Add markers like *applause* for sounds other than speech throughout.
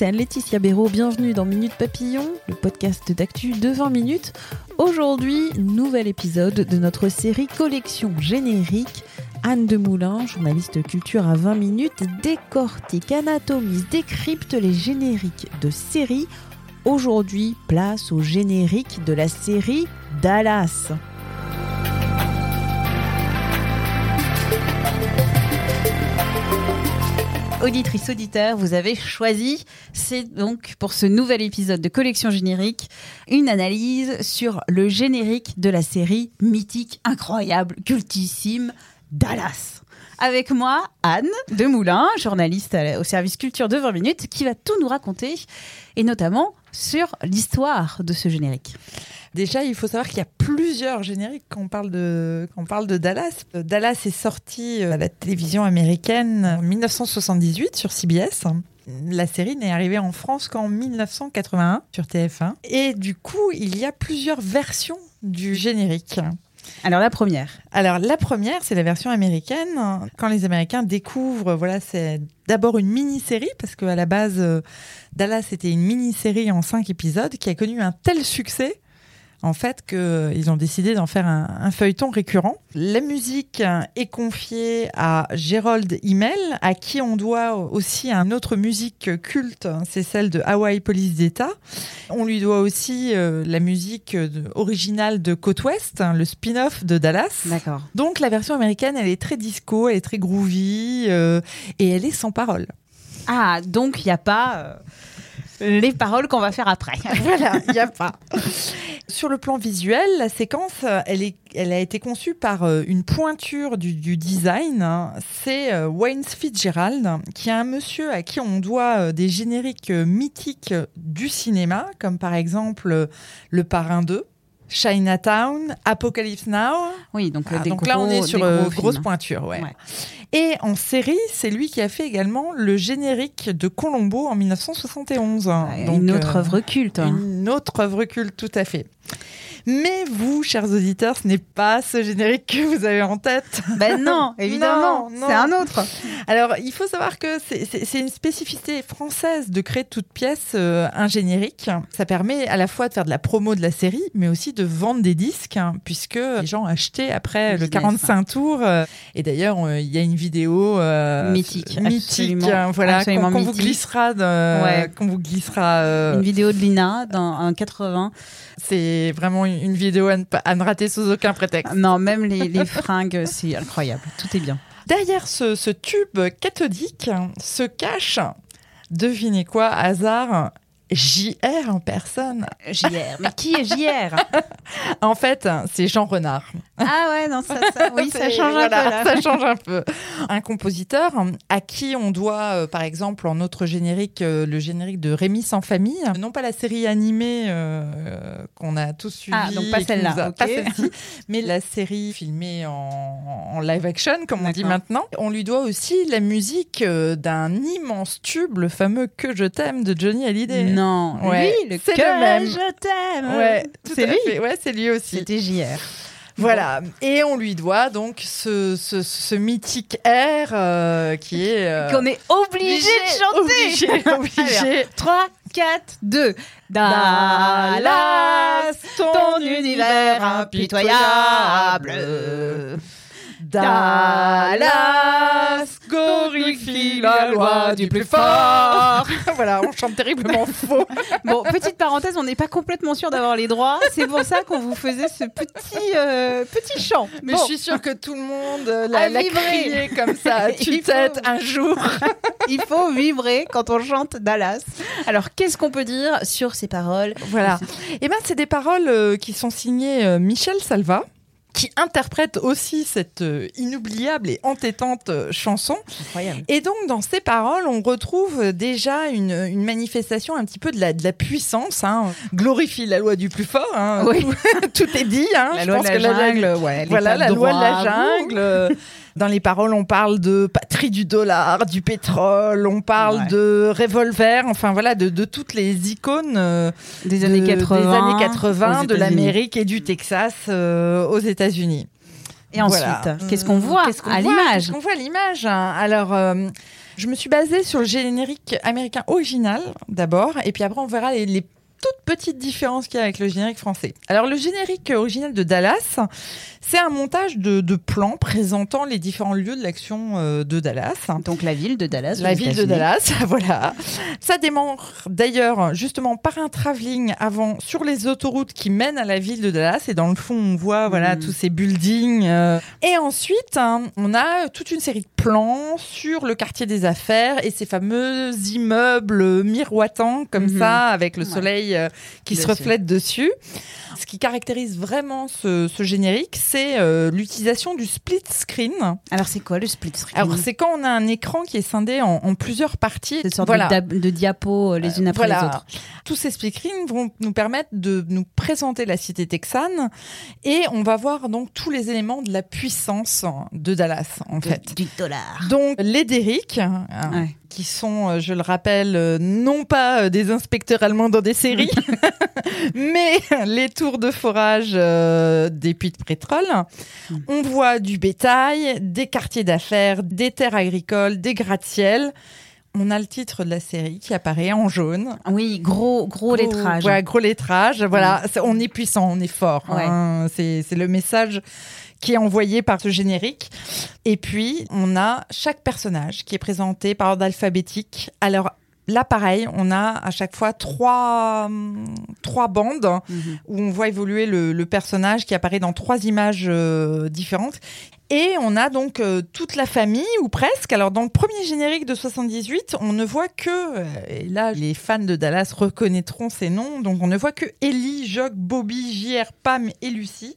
C'est Anne-Laetitia Béraud, bienvenue dans Minute Papillon, le podcast d'actu de 20 minutes. Aujourd'hui, nouvel épisode de notre série Collection générique. Anne Demoulin, journaliste culture à 20 minutes, décortique, anatomise, décrypte les génériques de séries. Aujourd'hui, place au générique de la série Dallas. Auditrice, auditeur, vous avez choisi, c'est donc pour ce nouvel épisode de Collection Générique, une analyse sur le générique de la série mythique, incroyable, cultissime, Dallas. Avec moi, Anne Demoulin, journaliste au service culture de 20 minutes, qui va tout nous raconter, et notamment sur l'histoire de ce générique. Déjà, il faut savoir qu'il y a plusieurs génériques quand on parle de, quand on parle de Dallas. Dallas est sorti euh, à la télévision américaine en 1978 sur CBS. La série n'est arrivée en France qu'en 1981 sur TF1. Et du coup, il y a plusieurs versions du générique. Alors la première, Alors la première, c'est la version américaine. Quand les Américains découvrent, voilà, c'est d'abord une mini-série parce qu'à la base, euh, Dallas était une mini-série en cinq épisodes qui a connu un tel succès. En fait, qu'ils ont décidé d'en faire un, un feuilleton récurrent. La musique est confiée à Gerald Himmel, à qui on doit aussi une autre musique culte, c'est celle de Hawaii Police d'État. On lui doit aussi euh, la musique originale de Côte Ouest, hein, le spin-off de Dallas. d'accord. Donc la version américaine, elle est très disco, elle est très groovy euh, et elle est sans parole. Ah, donc il n'y a pas euh, les paroles qu'on va faire après. *laughs* voilà, il n'y a pas. Sur le plan visuel, la séquence, elle, est, elle a été conçue par euh, une pointure du, du design. C'est euh, Wayne Fitzgerald, qui est un monsieur à qui on doit euh, des génériques mythiques du cinéma, comme par exemple Le Parrain 2. Chinatown, Apocalypse Now. Oui, donc, euh, Ah, des donc là, on est sur euh, gros grosse pointure. Ouais. Ouais. Et en série, c'est lui qui a fait également le générique de Colombo en 1971. Ouais, Donc, une autre euh, œuvre culte. hein. Une autre œuvre culte, tout à fait. Mais vous, chers auditeurs, ce n'est pas ce générique que vous avez en tête. Ben non, *laughs* évidemment, c'est un autre. Alors, il faut savoir que c'est- une spécificité française de créer de toute pièce euh, un générique. Ça permet à la fois de faire de la promo de la série, mais aussi de vendre des disques, hein, puisque les gens achetaient après le Business, 45 tours. euh, et d'ailleurs, euh, il y a une vidéo Mythique, mythique, absolument, hein, voilà, absolument qu'on vous glissera, de- Ouais. qu'on vous glissera. Une vidéo de Lina dans un 80. c'est vraiment une, une vidéo à ne, pas- à ne rater sous aucun prétexte. Non, même les, les fringues, *laughs* c'est incroyable. Tout est bien. Derrière ce, ce tube cathodique se cache, devinez quoi, hasard, JR en personne. JR. Mais qui est JR *laughs* En fait, c'est Jean Renard. Ah ouais, non, ça, ça- oui, ça change un peu là. Ça change un peu. Un compositeur à qui on doit, euh, par exemple, en notre générique, euh, le générique de Rémi sans famille. Non pas la série animée euh, qu'on a tous suivie. Ah, donc pas celle-là. Pas celle-ci, mais la série filmée en, en live action, comme on dit maintenant. On lui doit aussi la musique d'un immense tube, le fameux Que je t'aime de Johnny Hallyday. Non, Ouais, lui, le c'est le même. je t'aime. Ouais, c'est lui. fait. Ouais, c'est lui aussi. C'était JR. Voilà, et on lui doit donc ce, ce, ce mythique air euh, qui est... euh, Qu'on est obligé de chanter. Obligé, *laughs* obligé. 3, 4, 2. Dallas, ton univers impitoyable. Dallas, glorifie la loi du plus fort. *laughs* voilà, on chante terriblement faux. *laughs* Bon, petite parenthèse, on n'est pas complètement sûr d'avoir les droits. C'est pour ça qu'on vous faisait ce petit, euh, petit chant. Mais Bon. je suis sûre que tout le monde euh, l'a l'a crié comme ça, *laughs* tue-tête faut- un jour. Il faut vibrer quand on chante Dallas. Alors, qu'est-ce qu'on peut dire sur ces paroles Voilà. Et ben, c'est des paroles euh, qui sont signées Michel Salva, qui interprète aussi cette euh, inoubliable et entêtante euh, chanson. Incroyable. Et donc, dans ces paroles, on retrouve déjà une, une manifestation un petit peu de la, de la puissance. Hein. Glorifie la loi du plus fort. hein. Oui. Tout, *laughs* tout est dit. Hein. La Je loi pense de la que la- jungle, ouais, Voilà, la loi de la jungle. *laughs* Dans les paroles, on parle de patrie du dollar, du pétrole, on parle Ouais. de revolver, enfin voilà, de, de toutes les icônes euh, Des de- années 80. des années 80 aux de l'Amérique et du Texas euh, aux États-Unis. Et ensuite, Voilà. qu'est-ce qu'on voit à l'image Qu'est-ce qu'on voit à l'image Alors, euh, je me suis basée sur le générique américain original d'abord, et puis après on verra les, les toutes petites différences qu'il y a avec le générique français. Alors, le générique original de Dallas, c'est un montage de, de plans présentant les différents lieux de l'action euh, de Dallas. Donc la ville de Dallas. La ville de. Dallas, *laughs* voilà. Ça démarre d'ailleurs justement par un travelling avant sur les autoroutes qui mènent à la ville de Dallas et dans le fond on voit voilà Mm. tous ces buildings euh. et ensuite hein, on a toute une série de plans sur le quartier des affaires et ces fameux immeubles miroitants comme Mhm. ça avec le Ouais. soleil euh, qui se reflète dessus. Ce qui caractérise vraiment ce, ce générique, c'est euh, l'utilisation du split screen. Alors c'est quoi le split screen? Alors, c'est quand on a un écran qui est scindé en, en plusieurs parties. Cette sorte voilà. de, de diapos euh, les unes après Voilà. les autres. Tous ces split screens vont nous permettre de nous présenter la cité texane et on va voir donc tous les éléments de la puissance de Dallas, en fait. Du dollar. Donc, les Derrick, Ouais. Qui sont, euh, je le rappelle, euh, non pas euh, des inspecteurs allemands dans des séries, *laughs* *laughs* mais les tours de forage euh, des puits de pétrole. Mm. On voit du bétail, des quartiers d'affaires, des terres agricoles, des gratte-ciel. On a le titre de la série qui apparaît en jaune. Oui, gros, gros, lettrage. Voilà, gros lettrage. Voilà, c'est- on est puissant, on est fort. Ouais. hein. C'est le message qui est envoyé par ce générique. Et puis, on a chaque personnage qui est présenté par ordre alphabétique. Alors, là, pareil, on a à chaque fois trois, trois bandes où on voit évoluer le, le personnage qui apparaît dans trois images euh, différentes. Et on a donc euh, toute la famille, ou presque. Alors, dans le premier générique de 78, on ne voit que, euh, et là, les fans de Dallas reconnaîtront ces noms, donc on ne voit que Ellie, Jock, Bobby, JR, Pam et Lucie.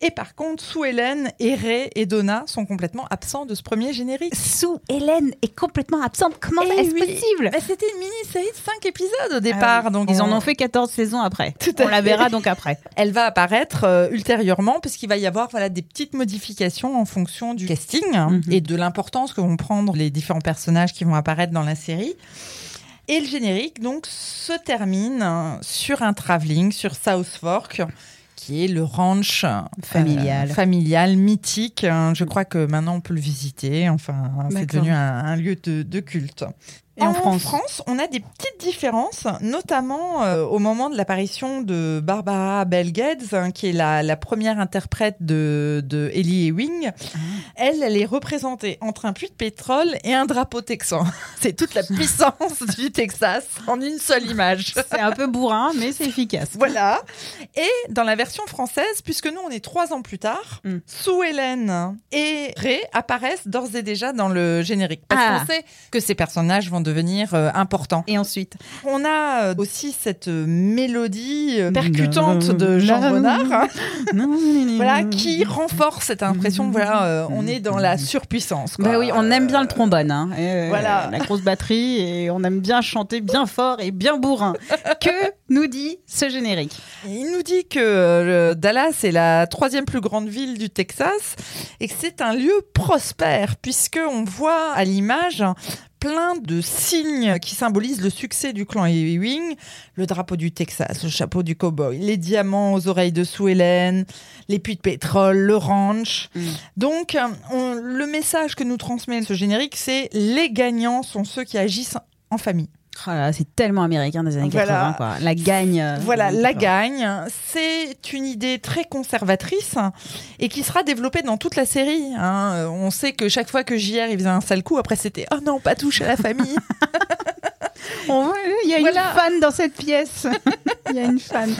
Et par contre, Sue Hélène, et Ray et Donna sont complètement absents de ce premier générique. Sue Hélène est complètement absente. Comment Eh est-ce oui. possible Mais c'était une mini-série de 5 épisodes au départ. donc Ils on- en ont fait 14 saisons après. Tout On la verra donc après. Elle va apparaître euh, ultérieurement parce qu'il va y avoir voilà, des petites modifications en fonction du casting hein, Mhm. et de l'importance que vont prendre les différents personnages qui vont apparaître dans la série. Et le générique donc se termine euh, sur un travelling sur South Fork qui est le ranch euh, Familial. familial mythique. hein. Je crois que maintenant on peut le visiter. Enfin, c'est devenu un, un lieu de, de culte. Et en France France, on a des petites différences, notamment euh, au moment de l'apparition de Barbara Bell Geddes, hein, qui est la, la première interprète de, de Ellie Ewing. Ah. Elle, elle est représentée entre un puits de pétrole et un drapeau texan. *laughs* C'est toute la puissance du Texas en une seule image. C'est un peu bourrin, mais c'est efficace. Voilà. Et dans la version française, puisque nous on est trois ans plus tard, Mm. Sue Hélène et Ray apparaissent d'ores et déjà dans le générique. Parce Ah. qu'on sait que ces personnages vont devenir euh, importants. Et ensuite On a euh, aussi cette euh, mélodie percutante de Jean Renard, voilà, qui renforce cette impression. Voilà, euh, on est dans la surpuissance. quoi. Bah oui, on aime bien le trombone. Hein. Et, Voilà. La grosse batterie et on aime bien chanter bien fort et bien bourrin. que nous dit ce générique? Il nous dit que euh, Dallas est la troisième plus grande ville du Texas et que c'est un lieu prospère puisque on voit à l'image plein de signes qui symbolisent le succès du clan Ewing, le drapeau du Texas, le chapeau du cowboy, les diamants aux oreilles de Sue Hélène, les puits de pétrole, le ranch. Mm. Donc, on- le message que nous transmet ce générique, c'est les gagnants sont ceux qui agissent en famille. Oh là, c'est tellement américain des années Voilà. 80, quoi. La gagne. euh, Voilà, la années 80. gagne, c'est une idée très conservatrice et qui sera développée dans toute la série. hein. Euh, On sait que chaque fois que JR il faisait un sale coup, après c'était oh non, pas touche à la famille. *laughs* Il y a Voilà. une fan dans cette pièce. *laughs* Il y a une fan.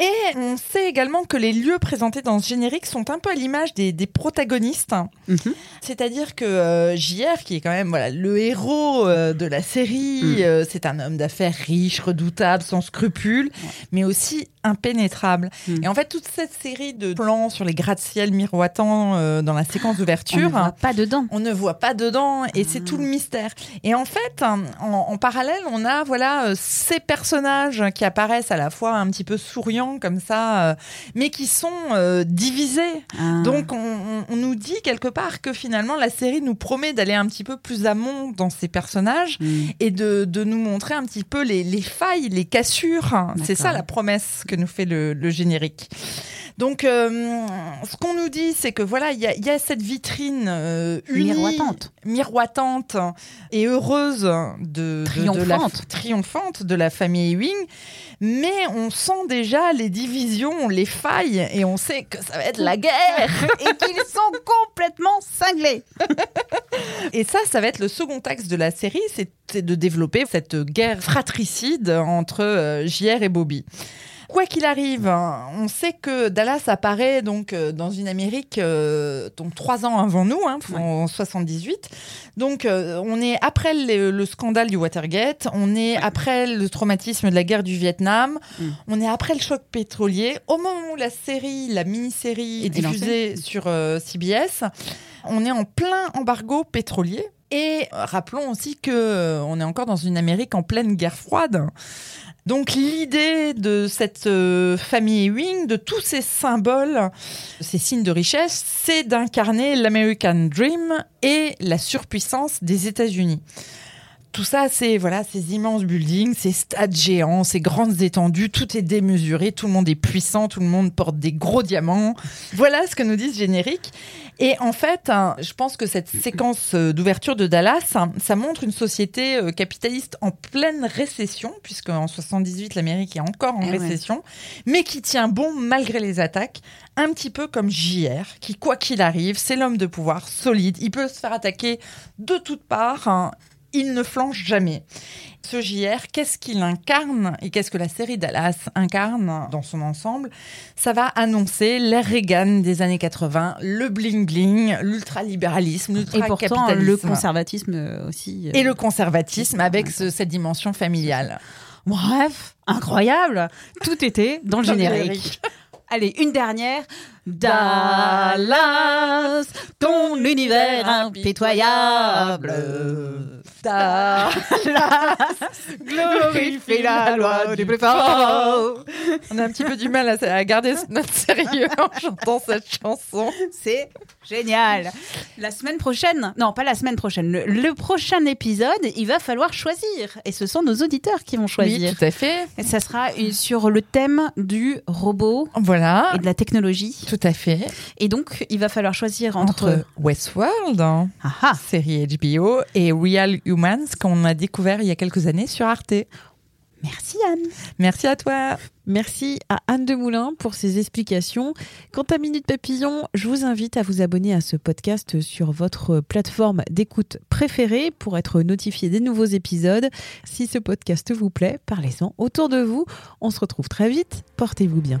Et on sait également que les lieux présentés dans ce générique sont un peu à l'image des, des protagonistes. Mhm. C'est-à-dire que euh, JR, qui est quand même voilà, le héros euh, de la série, Mm. euh, c'est un homme d'affaires riche, redoutable, sans scrupules, mais aussi impénétrable. Mm. Et en fait, toute cette série de plans sur les gratte-ciel miroitants dans la séquence On d'ouverture, ne voit pas dedans. on ne voit pas dedans et c'est Ah. tout le mystère. Et en fait, en, en parallèle, on a voilà ces personnages qui apparaissent à la fois un petit peu souriants comme ça, euh, mais qui sont euh, divisés. Ah. Donc on, on- on nous dit quelque part que finalement la série nous promet d'aller un petit peu plus amont dans ces personnages Mm. et de, de nous montrer un petit peu les, les failles, les cassures. C'est ça la promesse que nous fait le, le générique. Donc, euh, ce qu'on nous dit, c'est que voilà, il y, a- il y a cette vitrine euh, unie, Miroitante. miroitante et heureuse de, de- de la, Triomphante. triomphante de la famille Ewing, mais on sent déjà les divisions, les failles, et on sait que ça va être la guerre. *laughs* Et qu'ils sont complètement cinglés. *laughs* Et ça, ça va être le second axe de la série, c'est c'est de développer cette guerre fratricide entre euh, JR et Bobby. Quoi qu'il arrive, hein, on sait que Dallas apparaît donc euh, dans une Amérique euh, donc trois ans avant nous, hein, en 78. Donc euh, on est après le, le scandale du Watergate, on est après le traumatisme de la guerre du Vietnam, Mm. on est après le choc pétrolier. Au moment où la série, la mini-série est diffusée sur euh, CBS, on est en plein embargo pétrolier. Et rappelons aussi que euh, on est encore dans une Amérique en pleine guerre froide. Donc l'idée de cette euh, famille Ewing, de tous ces symboles, ces signes de richesse, c'est d'incarner l'American Dream et la surpuissance des États-Unis. Tout ça, c'est voilà, ces immenses buildings, ces stades géants, ces grandes étendues, tout est démesuré, tout le monde est puissant, tout le monde porte des gros diamants. Voilà ce que nous dit ce générique. Et en fait, hein, je pense que cette séquence euh, d'ouverture de Dallas, hein, ça montre une société euh, capitaliste en pleine récession, puisque en 78 l'Amérique est encore en Eh ouais. récession, mais qui tient bon malgré les attaques, un petit peu comme JR, qui quoi qu'il arrive, c'est l'homme de pouvoir solide. Il peut se faire attaquer de toutes parts. hein, il ne flanche jamais. Ce JR, qu'est-ce qu'il incarne et qu'est-ce que la série Dallas incarne dans son ensemble? Ça va annoncer l'ère Reagan des années 80, le bling-bling, l'ultralibéralisme, Et pourtant, le conservatisme aussi. euh, Et le conservatisme avec ce- cette dimension familiale. Bref, incroyable. Tout était dans le générique. *laughs* Allez, une dernière. Dallas, ton univers impitoyable. Dallas, glorifie la loi du plus fort. On a un petit peu du mal à, à garder notre sérieux en chantant cette chanson. C'est génial. La semaine prochaine, non, pas la semaine prochaine, le, le prochain épisode, il va falloir choisir. Et ce sont nos auditeurs qui vont choisir. Oui, tout à fait. Et ça sera une- sur le thème du robot Voilà, et de la technologie. tout à fait. Et donc, il va falloir choisir entre. Entre Westworld, hein, Ah ah. série HBO, et Real Humans, qu'on a découvert il y a quelques années sur Arte. Merci Anne. Merci à toi. Merci à Anne Demoulin pour ses explications. Quant à Minute Papillon, je vous invite à vous abonner à ce podcast sur votre plateforme d'écoute préférée pour être notifié des nouveaux épisodes. Si ce podcast vous plaît, parlez-en autour de vous. On se retrouve très vite. Portez-vous bien.